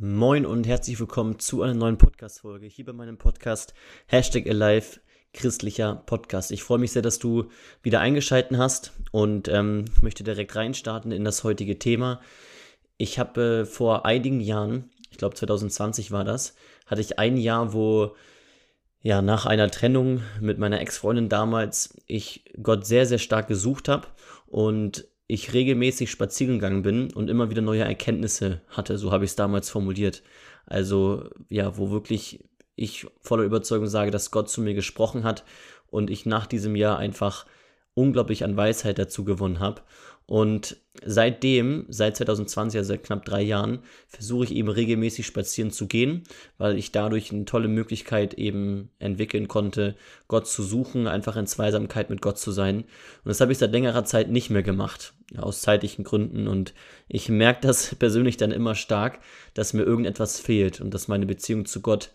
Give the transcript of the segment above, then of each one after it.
Moin und herzlich willkommen zu einer neuen Podcast-Folge hier bei meinem Podcast Hashtag Alive christlicher Podcast. Ich freue mich sehr, dass du wieder eingeschalten hast und ähm, möchte direkt reinstarten in das heutige Thema. Ich habe äh, vor einigen Jahren, ich glaube 2020 war das, hatte ich ein Jahr, wo ja nach einer Trennung mit meiner Ex-Freundin damals ich Gott sehr, sehr stark gesucht habe und ich regelmäßig spazieren gegangen bin und immer wieder neue Erkenntnisse hatte, so habe ich es damals formuliert. Also ja, wo wirklich ich voller Überzeugung sage, dass Gott zu mir gesprochen hat und ich nach diesem Jahr einfach unglaublich an Weisheit dazu gewonnen habe. Und seitdem, seit 2020, also seit knapp drei Jahren, versuche ich eben regelmäßig spazieren zu gehen, weil ich dadurch eine tolle Möglichkeit eben entwickeln konnte, Gott zu suchen, einfach in Zweisamkeit mit Gott zu sein. Und das habe ich seit längerer Zeit nicht mehr gemacht, aus zeitlichen Gründen. Und ich merke das persönlich dann immer stark, dass mir irgendetwas fehlt und dass meine Beziehung zu Gott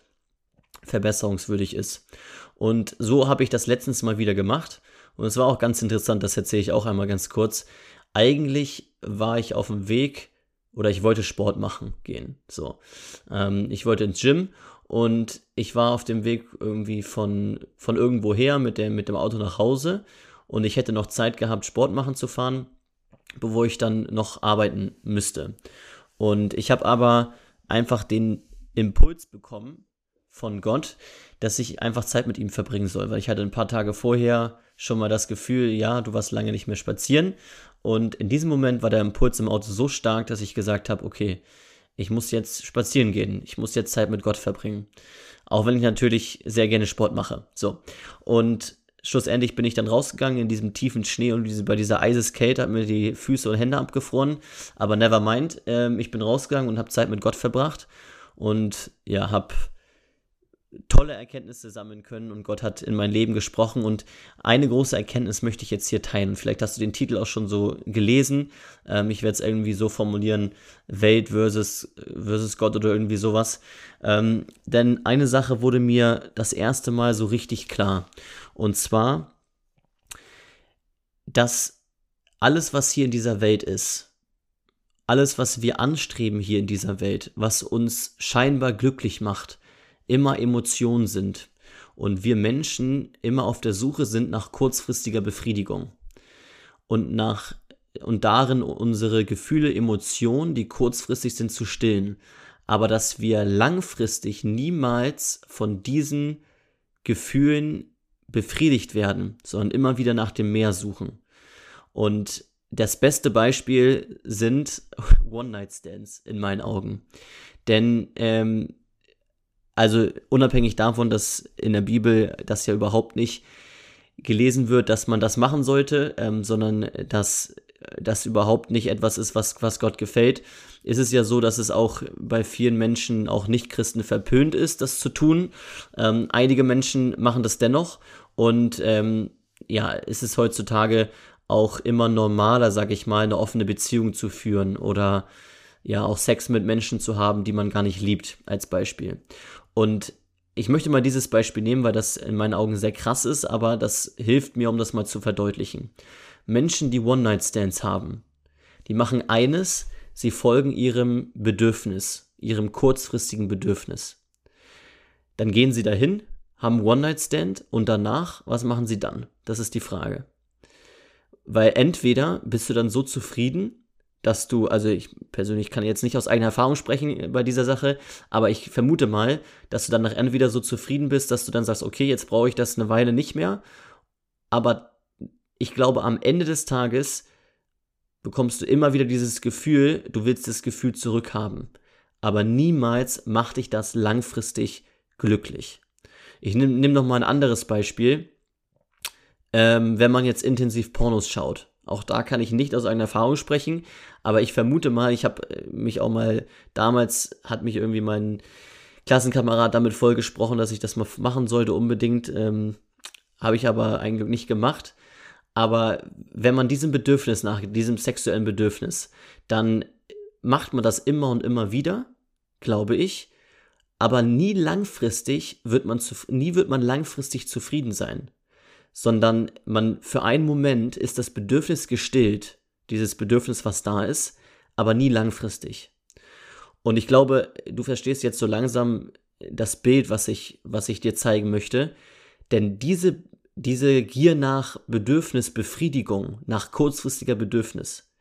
verbesserungswürdig ist. Und so habe ich das letztens mal wieder gemacht. Und es war auch ganz interessant, das erzähle ich auch einmal ganz kurz eigentlich war ich auf dem Weg oder ich wollte Sport machen gehen. So, ähm, ich wollte ins Gym und ich war auf dem Weg irgendwie von, von irgendwo her mit dem, mit dem Auto nach Hause und ich hätte noch Zeit gehabt, Sport machen zu fahren, bevor ich dann noch arbeiten müsste. Und ich habe aber einfach den Impuls bekommen von Gott, dass ich einfach Zeit mit ihm verbringen soll, weil ich hatte ein paar Tage vorher schon mal das Gefühl, ja, du warst lange nicht mehr spazieren und in diesem Moment war der Impuls im Auto so stark, dass ich gesagt habe, okay, ich muss jetzt spazieren gehen, ich muss jetzt Zeit mit Gott verbringen. Auch wenn ich natürlich sehr gerne Sport mache. So. Und schlussendlich bin ich dann rausgegangen in diesem tiefen Schnee und diese, bei dieser Eiseskälte hat mir die Füße und Hände abgefroren. Aber never mind, ähm, ich bin rausgegangen und habe Zeit mit Gott verbracht und ja, habe tolle Erkenntnisse sammeln können und Gott hat in mein Leben gesprochen und eine große Erkenntnis möchte ich jetzt hier teilen. Vielleicht hast du den Titel auch schon so gelesen. Ähm, ich werde es irgendwie so formulieren, Welt versus, versus Gott oder irgendwie sowas. Ähm, denn eine Sache wurde mir das erste Mal so richtig klar. Und zwar, dass alles, was hier in dieser Welt ist, alles, was wir anstreben hier in dieser Welt, was uns scheinbar glücklich macht, immer Emotionen sind und wir Menschen immer auf der Suche sind nach kurzfristiger Befriedigung und nach und darin unsere Gefühle, Emotionen, die kurzfristig sind, zu stillen, aber dass wir langfristig niemals von diesen Gefühlen befriedigt werden, sondern immer wieder nach dem Meer suchen. Und das beste Beispiel sind One-Night-Stands in meinen Augen. Denn ähm, also unabhängig davon, dass in der Bibel das ja überhaupt nicht gelesen wird, dass man das machen sollte, ähm, sondern dass das überhaupt nicht etwas ist, was, was Gott gefällt, ist es ja so, dass es auch bei vielen Menschen, auch Nicht-Christen, verpönt ist, das zu tun. Ähm, einige Menschen machen das dennoch und ähm, ja, ist es heutzutage auch immer normaler, sag ich mal, eine offene Beziehung zu führen oder ja auch Sex mit Menschen zu haben, die man gar nicht liebt, als Beispiel. Und ich möchte mal dieses Beispiel nehmen, weil das in meinen Augen sehr krass ist, aber das hilft mir, um das mal zu verdeutlichen. Menschen, die One-Night-Stands haben, die machen eines, sie folgen ihrem Bedürfnis, ihrem kurzfristigen Bedürfnis. Dann gehen sie dahin, haben One-Night-Stand und danach, was machen sie dann? Das ist die Frage. Weil entweder bist du dann so zufrieden, dass du, also ich persönlich kann jetzt nicht aus eigener Erfahrung sprechen bei dieser Sache, aber ich vermute mal, dass du dann nach entweder so zufrieden bist, dass du dann sagst, okay, jetzt brauche ich das eine Weile nicht mehr, aber ich glaube, am Ende des Tages bekommst du immer wieder dieses Gefühl, du willst das Gefühl zurückhaben, aber niemals macht dich das langfristig glücklich. Ich nehme nimm noch mal ein anderes Beispiel. Ähm, wenn man jetzt intensiv Pornos schaut, auch da kann ich nicht aus eigener Erfahrung sprechen, aber ich vermute mal, ich habe äh, mich auch mal, damals hat mich irgendwie mein Klassenkamerad damit vollgesprochen, dass ich das mal machen sollte unbedingt. Ähm, habe ich aber eigentlich nicht gemacht. Aber wenn man diesem Bedürfnis nach, diesem sexuellen Bedürfnis, dann macht man das immer und immer wieder, glaube ich. Aber nie langfristig wird man, nie wird man langfristig zufrieden sein sondern man für einen Moment ist das Bedürfnis gestillt, dieses Bedürfnis, was da ist, aber nie langfristig. Und ich glaube, du verstehst jetzt so langsam das Bild, was ich, was ich dir zeigen möchte. Denn diese, diese Gier nach Bedürfnisbefriedigung, nach kurzfristiger Bedürfnis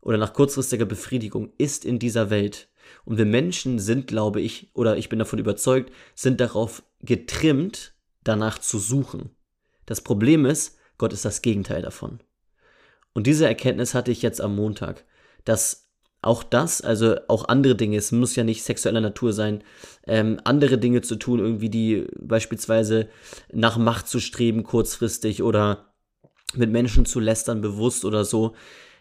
oder nach kurzfristiger Befriedigung ist in dieser Welt. Und wir Menschen sind, glaube ich, oder ich bin davon überzeugt, sind darauf getrimmt, danach zu suchen. Das Problem ist, Gott ist das Gegenteil davon. Und diese Erkenntnis hatte ich jetzt am Montag, dass auch das, also auch andere Dinge, es muss ja nicht sexueller Natur sein, ähm, andere Dinge zu tun, irgendwie die beispielsweise nach Macht zu streben kurzfristig oder mit Menschen zu lästern bewusst oder so,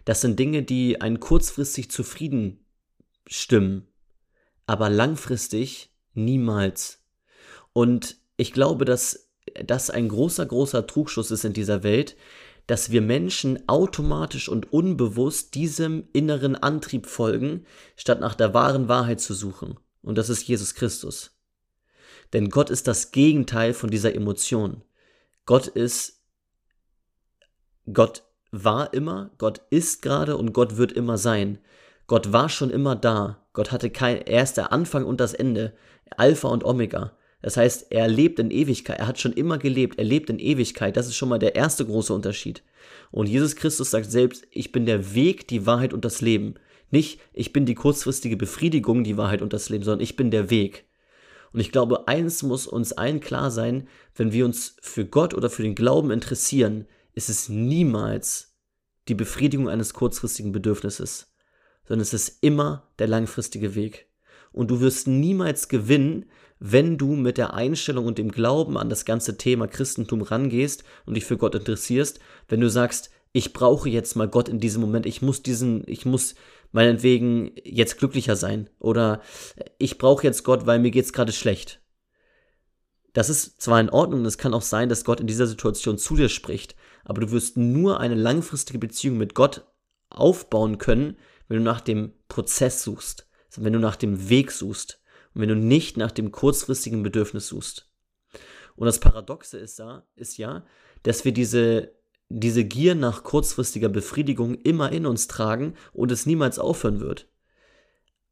das sind Dinge, die einen kurzfristig zufrieden stimmen, aber langfristig niemals. Und ich glaube, dass das ein großer, großer Trugschuss ist in dieser Welt, dass wir Menschen automatisch und unbewusst diesem inneren Antrieb folgen, statt nach der wahren Wahrheit zu suchen. Und das ist Jesus Christus. Denn Gott ist das Gegenteil von dieser Emotion. Gott ist, Gott war immer, Gott ist gerade und Gott wird immer sein. Gott war schon immer da. Gott hatte kein, er ist der Anfang und das Ende, Alpha und Omega. Das heißt, er lebt in Ewigkeit. Er hat schon immer gelebt. Er lebt in Ewigkeit. Das ist schon mal der erste große Unterschied. Und Jesus Christus sagt selbst, ich bin der Weg, die Wahrheit und das Leben. Nicht, ich bin die kurzfristige Befriedigung, die Wahrheit und das Leben, sondern ich bin der Weg. Und ich glaube, eins muss uns allen klar sein, wenn wir uns für Gott oder für den Glauben interessieren, ist es niemals die Befriedigung eines kurzfristigen Bedürfnisses, sondern es ist immer der langfristige Weg. Und du wirst niemals gewinnen, wenn du mit der Einstellung und dem Glauben an das ganze Thema Christentum rangehst und dich für Gott interessierst, wenn du sagst, ich brauche jetzt mal Gott in diesem Moment, ich muss diesen, ich muss meinetwegen jetzt glücklicher sein oder ich brauche jetzt Gott, weil mir geht's gerade schlecht. Das ist zwar in Ordnung, es kann auch sein, dass Gott in dieser Situation zu dir spricht, aber du wirst nur eine langfristige Beziehung mit Gott aufbauen können, wenn du nach dem Prozess suchst, wenn du nach dem Weg suchst und wenn du nicht nach dem kurzfristigen Bedürfnis suchst. Und das Paradoxe ist, da, ist ja, dass wir diese, diese Gier nach kurzfristiger Befriedigung immer in uns tragen und es niemals aufhören wird.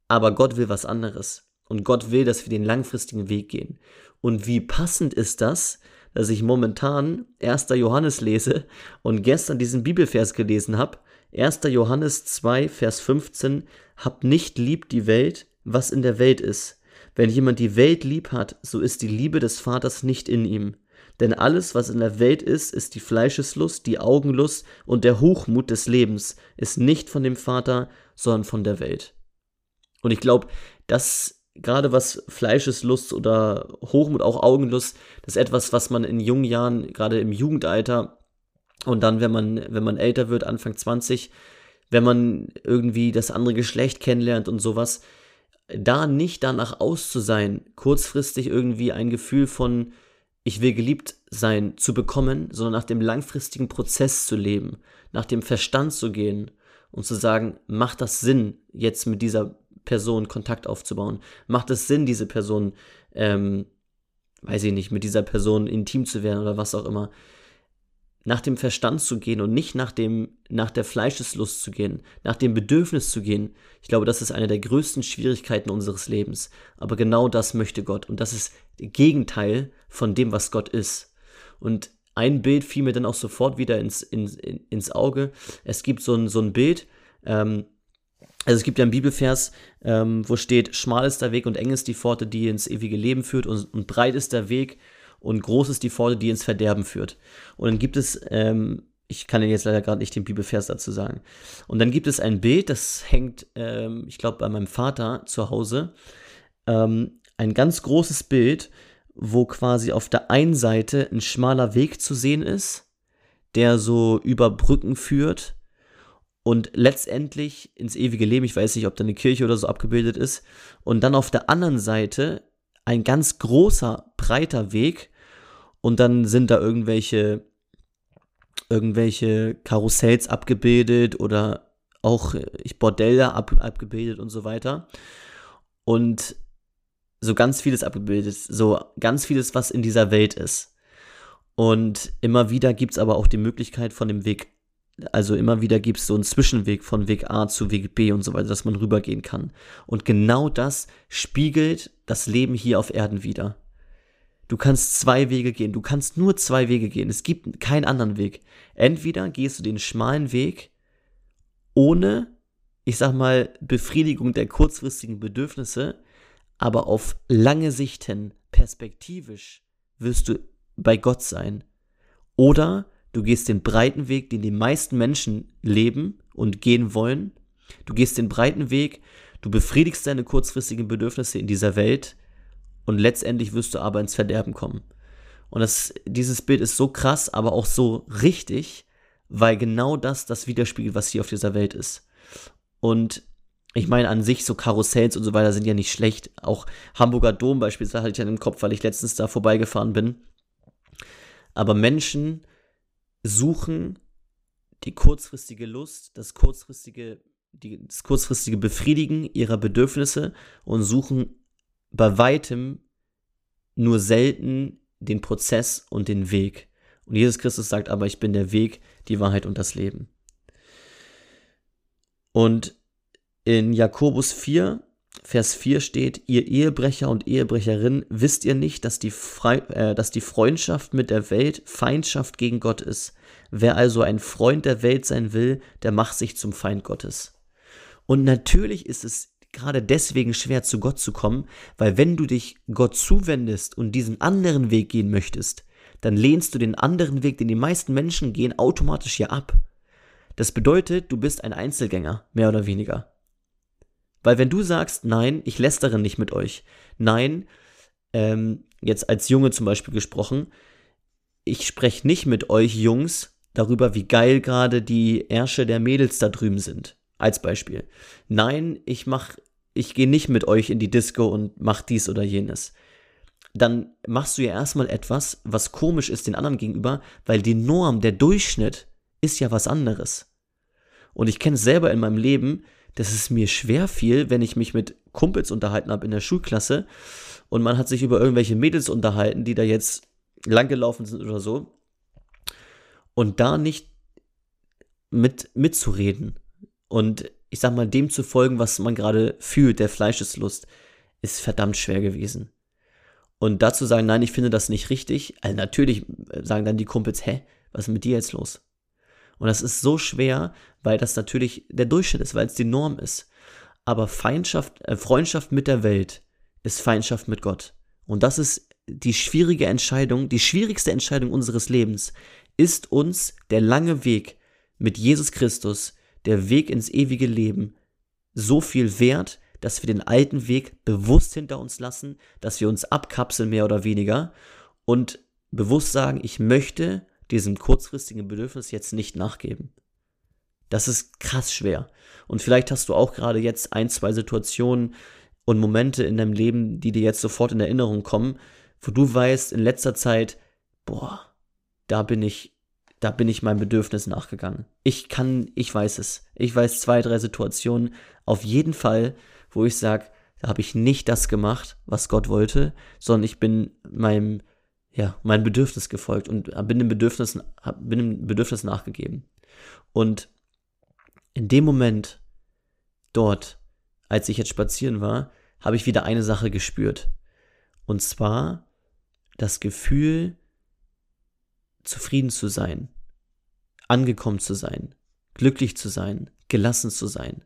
Aber Gott will was anderes. Und Gott will, dass wir den langfristigen Weg gehen. Und wie passend ist das, dass ich momentan 1. Johannes lese und gestern diesen Bibelvers gelesen habe. 1. Johannes 2, Vers 15. Habt nicht lieb die Welt, was in der Welt ist. Wenn jemand die Welt lieb hat, so ist die Liebe des Vaters nicht in ihm. Denn alles, was in der Welt ist, ist die Fleischeslust, die Augenlust und der Hochmut des Lebens, ist nicht von dem Vater, sondern von der Welt. Und ich glaube, dass gerade was Fleischeslust oder Hochmut, auch Augenlust, das ist etwas, was man in jungen Jahren, gerade im Jugendalter und dann, wenn man, wenn man älter wird, Anfang 20, wenn man irgendwie das andere Geschlecht kennenlernt und sowas, da nicht danach aus zu sein, kurzfristig irgendwie ein Gefühl von ich will geliebt sein zu bekommen, sondern nach dem langfristigen Prozess zu leben, nach dem Verstand zu gehen und zu sagen, macht das Sinn, jetzt mit dieser Person Kontakt aufzubauen? Macht es Sinn, diese Person, ähm, weiß ich nicht, mit dieser Person intim zu werden oder was auch immer? Nach dem Verstand zu gehen und nicht nach dem, nach der Fleischeslust zu gehen, nach dem Bedürfnis zu gehen. Ich glaube, das ist eine der größten Schwierigkeiten unseres Lebens. Aber genau das möchte Gott. Und das ist das Gegenteil von dem, was Gott ist. Und ein Bild fiel mir dann auch sofort wieder ins, ins, ins Auge. Es gibt so ein, so ein Bild, ähm, also es gibt ja einen Bibelvers, ähm, wo steht, schmal ist der Weg und eng ist die Pforte, die ins ewige Leben führt und, und breit ist der Weg, und groß ist die Pforte, die ins Verderben führt. Und dann gibt es, ähm, ich kann jetzt leider gerade nicht den Bibelvers dazu sagen. Und dann gibt es ein Bild, das hängt, ähm, ich glaube, bei meinem Vater zu Hause. Ähm, ein ganz großes Bild, wo quasi auf der einen Seite ein schmaler Weg zu sehen ist, der so über Brücken führt und letztendlich ins ewige Leben. Ich weiß nicht, ob da eine Kirche oder so abgebildet ist. Und dann auf der anderen Seite ein ganz großer, breiter Weg, und dann sind da irgendwelche, irgendwelche Karussells abgebildet oder auch äh, Bordelle ab, abgebildet und so weiter. Und so ganz vieles abgebildet, so ganz vieles, was in dieser Welt ist. Und immer wieder gibt es aber auch die Möglichkeit, von dem Weg Also immer wieder gibt es so einen Zwischenweg von Weg A zu Weg B und so weiter, dass man rübergehen kann. Und genau das spiegelt das Leben hier auf Erden wieder. Du kannst zwei Wege gehen. Du kannst nur zwei Wege gehen. Es gibt keinen anderen Weg. Entweder gehst du den schmalen Weg ohne, ich sag mal, Befriedigung der kurzfristigen Bedürfnisse, aber auf lange Sicht hin, perspektivisch, wirst du bei Gott sein. Oder du gehst den breiten Weg, den die meisten Menschen leben und gehen wollen. Du gehst den breiten Weg, du befriedigst deine kurzfristigen Bedürfnisse in dieser Welt und letztendlich wirst du aber ins Verderben kommen. Und das, dieses Bild ist so krass, aber auch so richtig, weil genau das das widerspiegelt, was hier auf dieser Welt ist. Und ich meine, an sich so Karussells und so weiter sind ja nicht schlecht. Auch Hamburger Dom beispielsweise hatte ich ja im Kopf, weil ich letztens da vorbeigefahren bin. Aber Menschen suchen die kurzfristige Lust, das kurzfristige, die, das kurzfristige Befriedigen ihrer Bedürfnisse und suchen bei weitem nur selten den Prozess und den Weg. Und Jesus Christus sagt aber, ich bin der Weg, die Wahrheit und das Leben. Und in Jakobus 4, Vers 4 steht, ihr Ehebrecher und Ehebrecherinnen, wisst ihr nicht, dass die, Fre äh, dass die Freundschaft mit der Welt Feindschaft gegen Gott ist. Wer also ein Freund der Welt sein will, der macht sich zum Feind Gottes. Und natürlich ist es gerade deswegen schwer zu Gott zu kommen, weil wenn du dich Gott zuwendest und diesen anderen Weg gehen möchtest, dann lehnst du den anderen Weg, den die meisten Menschen gehen, automatisch hier ab. Das bedeutet, du bist ein Einzelgänger, mehr oder weniger. Weil wenn du sagst, nein, ich lästere nicht mit euch, nein, ähm, jetzt als Junge zum Beispiel gesprochen, ich spreche nicht mit euch Jungs darüber, wie geil gerade die Ärsche der Mädels da drüben sind. Als Beispiel. Nein, ich mach, ich gehe nicht mit euch in die Disco und mach dies oder jenes. Dann machst du ja erstmal etwas, was komisch ist den anderen gegenüber, weil die Norm, der Durchschnitt ist ja was anderes. Und ich kenne es selber in meinem Leben, dass es mir schwer fiel, wenn ich mich mit Kumpels unterhalten habe in der Schulklasse und man hat sich über irgendwelche Mädels unterhalten, die da jetzt langgelaufen sind oder so. Und da nicht mit mitzureden und ich sag mal, dem zu folgen, was man gerade fühlt, der Fleischeslust, ist verdammt schwer gewesen. Und dazu sagen, nein, ich finde das nicht richtig, also natürlich sagen dann die Kumpels, hä, was ist mit dir jetzt los? Und das ist so schwer, weil das natürlich der Durchschnitt ist, weil es die Norm ist. Aber Feindschaft, äh, Freundschaft mit der Welt ist Feindschaft mit Gott. Und das ist die schwierige Entscheidung, die schwierigste Entscheidung unseres Lebens, ist uns der lange Weg mit Jesus Christus, der Weg ins ewige Leben so viel wert, dass wir den alten Weg bewusst hinter uns lassen, dass wir uns abkapseln mehr oder weniger und bewusst sagen, ich möchte diesem kurzfristigen Bedürfnis jetzt nicht nachgeben. Das ist krass schwer. Und vielleicht hast du auch gerade jetzt ein, zwei Situationen und Momente in deinem Leben, die dir jetzt sofort in Erinnerung kommen, wo du weißt, in letzter Zeit, boah, da bin ich da bin ich meinem Bedürfnis nachgegangen. Ich kann, ich weiß es. Ich weiß zwei, drei Situationen auf jeden Fall, wo ich sage, da habe ich nicht das gemacht, was Gott wollte, sondern ich bin meinem, ja, meinem Bedürfnis gefolgt und bin dem Bedürfnis, bin dem Bedürfnis nachgegeben. Und in dem Moment dort, als ich jetzt spazieren war, habe ich wieder eine Sache gespürt. Und zwar das Gefühl, zufrieden zu sein, angekommen zu sein, glücklich zu sein, gelassen zu sein.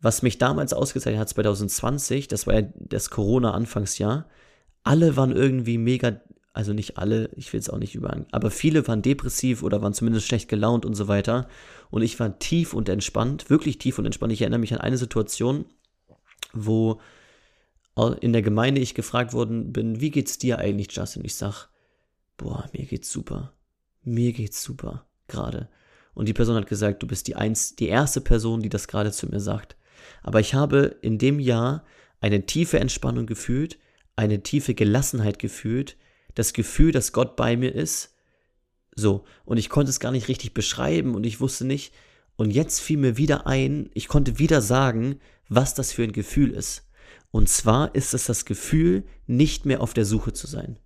Was mich damals ausgezeichnet hat, 2020, das war ja das Corona-Anfangsjahr, alle waren irgendwie mega, also nicht alle, ich will es auch nicht überhang, aber viele waren depressiv oder waren zumindest schlecht gelaunt und so weiter. Und ich war tief und entspannt, wirklich tief und entspannt. Ich erinnere mich an eine Situation, wo in der Gemeinde ich gefragt worden bin, wie geht's dir eigentlich, Justin? Ich sag, boah, mir geht's super. Mir geht's super, gerade. Und die Person hat gesagt, du bist die, eins, die erste Person, die das gerade zu mir sagt. Aber ich habe in dem Jahr eine tiefe Entspannung gefühlt, eine tiefe Gelassenheit gefühlt, das Gefühl, dass Gott bei mir ist. So, und ich konnte es gar nicht richtig beschreiben und ich wusste nicht. Und jetzt fiel mir wieder ein, ich konnte wieder sagen, was das für ein Gefühl ist. Und zwar ist es das Gefühl, nicht mehr auf der Suche zu sein.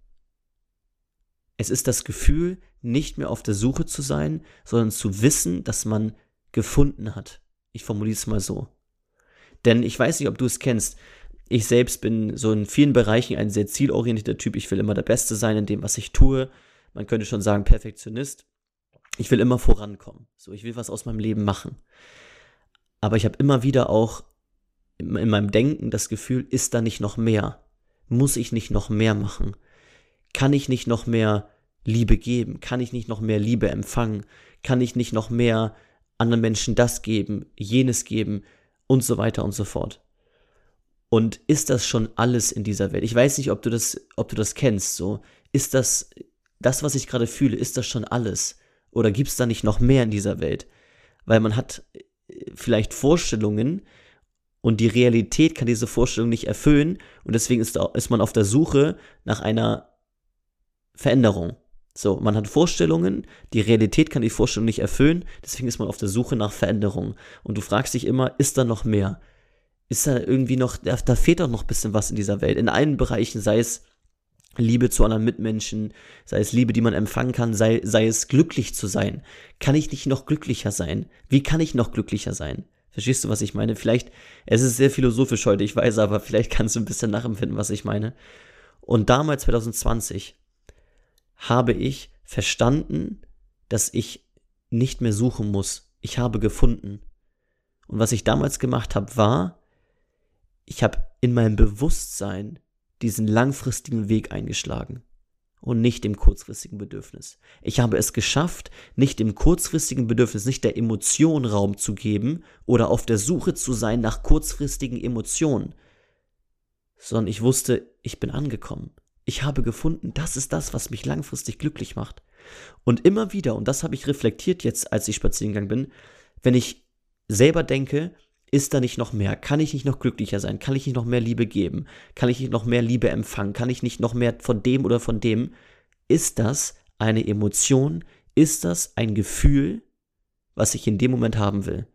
Es ist das Gefühl, nicht mehr auf der Suche zu sein, sondern zu wissen, dass man gefunden hat. Ich formuliere es mal so. Denn ich weiß nicht, ob du es kennst. Ich selbst bin so in vielen Bereichen ein sehr zielorientierter Typ. Ich will immer der Beste sein in dem, was ich tue. Man könnte schon sagen, Perfektionist. Ich will immer vorankommen. So, ich will was aus meinem Leben machen. Aber ich habe immer wieder auch in, in meinem Denken das Gefühl, ist da nicht noch mehr? Muss ich nicht noch mehr machen? Kann ich nicht noch mehr Liebe geben? Kann ich nicht noch mehr Liebe empfangen? Kann ich nicht noch mehr anderen Menschen das geben, jenes geben und so weiter und so fort? Und ist das schon alles in dieser Welt? Ich weiß nicht, ob du das, ob du das kennst. So, ist das, das, was ich gerade fühle, ist das schon alles? Oder gibt es da nicht noch mehr in dieser Welt? Weil man hat äh, vielleicht Vorstellungen und die Realität kann diese Vorstellung nicht erfüllen und deswegen ist, ist man auf der Suche nach einer Veränderung. So, man hat Vorstellungen, die Realität kann die Vorstellung nicht erfüllen, deswegen ist man auf der Suche nach Veränderung. Und du fragst dich immer, ist da noch mehr? Ist da irgendwie noch, da, da fehlt doch noch ein bisschen was in dieser Welt. In allen Bereichen, sei es Liebe zu anderen Mitmenschen, sei es Liebe, die man empfangen kann, sei, sei es glücklich zu sein. Kann ich nicht noch glücklicher sein? Wie kann ich noch glücklicher sein? Verstehst du, was ich meine? Vielleicht, es ist sehr philosophisch heute, ich weiß, aber vielleicht kannst du ein bisschen nachempfinden, was ich meine. Und damals, 2020, habe ich verstanden, dass ich nicht mehr suchen muss. Ich habe gefunden. Und was ich damals gemacht habe, war, ich habe in meinem Bewusstsein diesen langfristigen Weg eingeschlagen und nicht dem kurzfristigen Bedürfnis. Ich habe es geschafft, nicht dem kurzfristigen Bedürfnis, nicht der Emotion Raum zu geben oder auf der Suche zu sein nach kurzfristigen Emotionen, sondern ich wusste, ich bin angekommen ich habe gefunden, das ist das, was mich langfristig glücklich macht. Und immer wieder, und das habe ich reflektiert jetzt, als ich spazieren gegangen bin, wenn ich selber denke, ist da nicht noch mehr? Kann ich nicht noch glücklicher sein? Kann ich nicht noch mehr Liebe geben? Kann ich nicht noch mehr Liebe empfangen? Kann ich nicht noch mehr von dem oder von dem? Ist das eine Emotion? Ist das ein Gefühl, was ich in dem Moment haben will?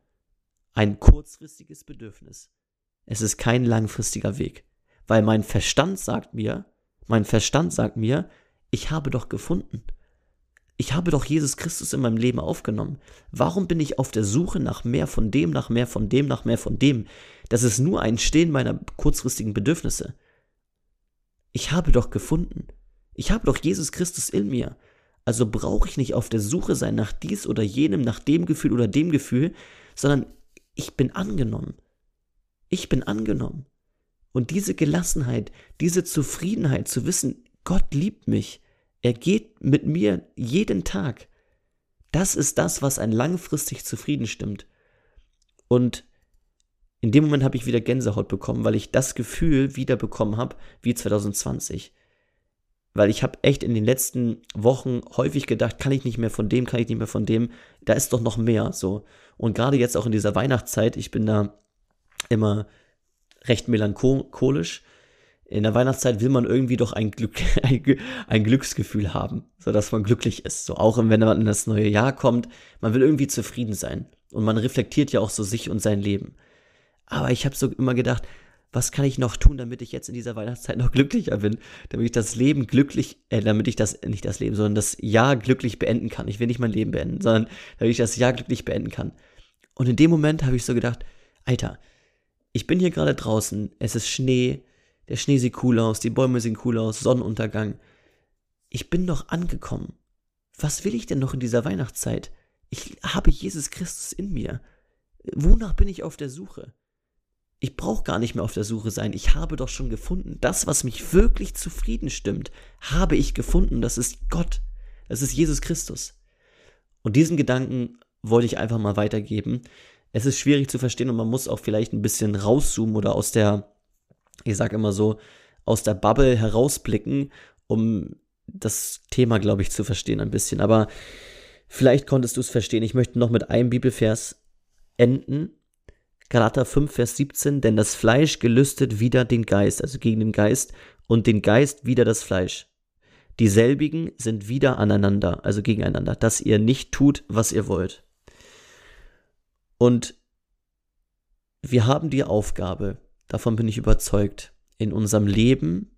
Ein kurzfristiges Bedürfnis. Es ist kein langfristiger Weg, weil mein Verstand sagt mir, mein Verstand sagt mir, ich habe doch gefunden. Ich habe doch Jesus Christus in meinem Leben aufgenommen. Warum bin ich auf der Suche nach mehr von dem, nach mehr von dem, nach mehr von dem? Das ist nur ein Stehen meiner kurzfristigen Bedürfnisse. Ich habe doch gefunden. Ich habe doch Jesus Christus in mir. Also brauche ich nicht auf der Suche sein nach dies oder jenem, nach dem Gefühl oder dem Gefühl, sondern ich bin angenommen. Ich bin angenommen. Und diese Gelassenheit, diese Zufriedenheit zu wissen, Gott liebt mich, er geht mit mir jeden Tag, das ist das, was einen langfristig zufrieden stimmt. Und in dem Moment habe ich wieder Gänsehaut bekommen, weil ich das Gefühl wieder bekommen habe wie 2020. Weil ich habe echt in den letzten Wochen häufig gedacht, kann ich nicht mehr von dem, kann ich nicht mehr von dem, da ist doch noch mehr so. Und gerade jetzt auch in dieser Weihnachtszeit, ich bin da immer recht melancholisch. In der Weihnachtszeit will man irgendwie doch ein, Glück, ein, Glücksgefühl haben, so dass man glücklich ist. So auch wenn man in das neue Jahr kommt, man will irgendwie zufrieden sein und man reflektiert ja auch so sich und sein Leben. Aber ich habe so immer gedacht, was kann ich noch tun, damit ich jetzt in dieser Weihnachtszeit noch glücklicher bin, damit ich das Leben glücklich, äh, damit ich das, nicht das Leben, sondern das Jahr glücklich beenden kann. Ich will nicht mein Leben beenden, sondern damit ich das Jahr glücklich beenden kann. Und in dem Moment habe ich so gedacht, Alter, ich bin hier gerade draußen, es ist Schnee, der Schnee sieht cool aus, die Bäume sehen cool aus, Sonnenuntergang. Ich bin doch angekommen. Was will ich denn noch in dieser Weihnachtszeit? Ich habe Jesus Christus in mir. Wonach bin ich auf der Suche? Ich brauche gar nicht mehr auf der Suche sein. Ich habe doch schon gefunden. Das, was mich wirklich zufrieden stimmt, habe ich gefunden. Das ist Gott. Das ist Jesus Christus. Und diesen Gedanken wollte ich einfach mal weitergeben es ist schwierig zu verstehen und man muss auch vielleicht ein bisschen rauszoomen oder aus der, ich sag immer so, aus der Bubble herausblicken, um das Thema, glaube ich, zu verstehen ein bisschen. Aber vielleicht konntest du es verstehen. Ich möchte noch mit einem Bibelvers enden. Galater 5, Vers 17, denn das Fleisch gelüstet wieder den Geist, also gegen den Geist, und den Geist wieder das Fleisch. Dieselbigen sind wieder aneinander, also gegeneinander, dass ihr nicht tut, was ihr wollt. Und wir haben die Aufgabe, davon bin ich überzeugt, in unserem Leben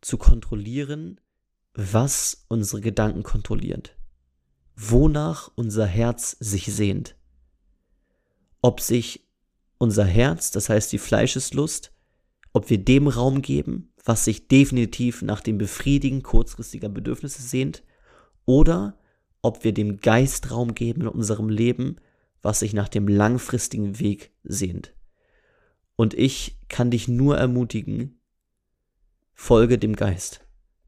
zu kontrollieren, was unsere Gedanken kontrolliert, wonach unser Herz sich sehnt, ob sich unser Herz, das heißt die Fleischeslust, ob wir dem Raum geben, was sich definitiv nach dem Befriedigen kurzfristiger Bedürfnisse sehnt, oder ob wir dem Geist Raum geben in unserem Leben, was sich nach dem langfristigen Weg sehnt. Und ich kann dich nur ermutigen, folge dem Geist.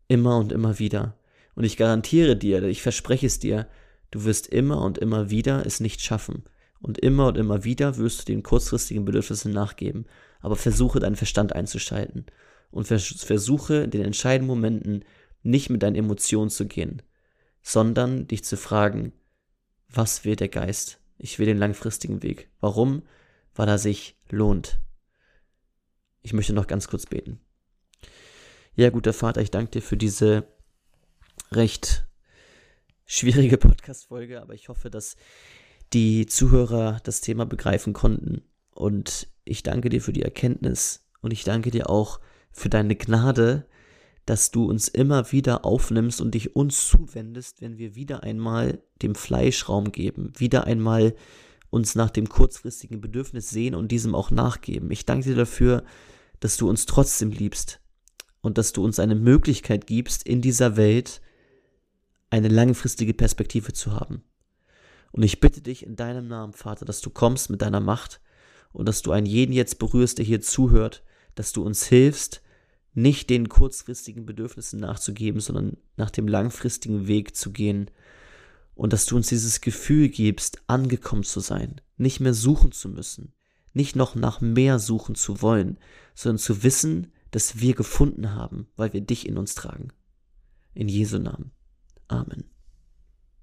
Immer und immer wieder. Und ich garantiere dir, ich verspreche es dir, du wirst immer und immer wieder es nicht schaffen. Und immer und immer wieder wirst du den kurzfristigen Bedürfnissen nachgeben. Aber versuche deinen Verstand einzuschalten. Und versuche in den entscheidenden Momenten nicht mit deinen Emotionen zu gehen, sondern dich zu fragen, was will der Geist? Ich will den langfristigen Weg. Warum? Weil er sich lohnt. Ich möchte noch ganz kurz beten. Ja, guter Vater, ich danke dir für diese recht schwierige Podcast-Folge, aber ich hoffe, dass die Zuhörer das Thema begreifen konnten. Und ich danke dir für die Erkenntnis und ich danke dir auch für deine Gnade, dass du uns immer wieder aufnimmst und dich uns zuwendest, wenn wir wieder einmal dem Fleisch Raum geben, wieder einmal uns nach dem kurzfristigen Bedürfnis sehen und diesem auch nachgeben. Ich danke dir dafür, dass du uns trotzdem liebst, und dass du uns eine Möglichkeit gibst, in dieser Welt eine langfristige Perspektive zu haben. Und ich bitte dich in deinem Namen, Vater, dass du kommst mit deiner Macht und dass du einen jeden jetzt berührst, der hier zuhört, dass du uns hilfst, nicht den kurzfristigen Bedürfnissen nachzugeben, sondern nach dem langfristigen Weg zu gehen und dass du uns dieses Gefühl gibst, angekommen zu sein, nicht mehr suchen zu müssen, nicht noch nach mehr suchen zu wollen, sondern zu wissen, dass wir gefunden haben, weil wir dich in uns tragen. In Jesu Namen. Amen.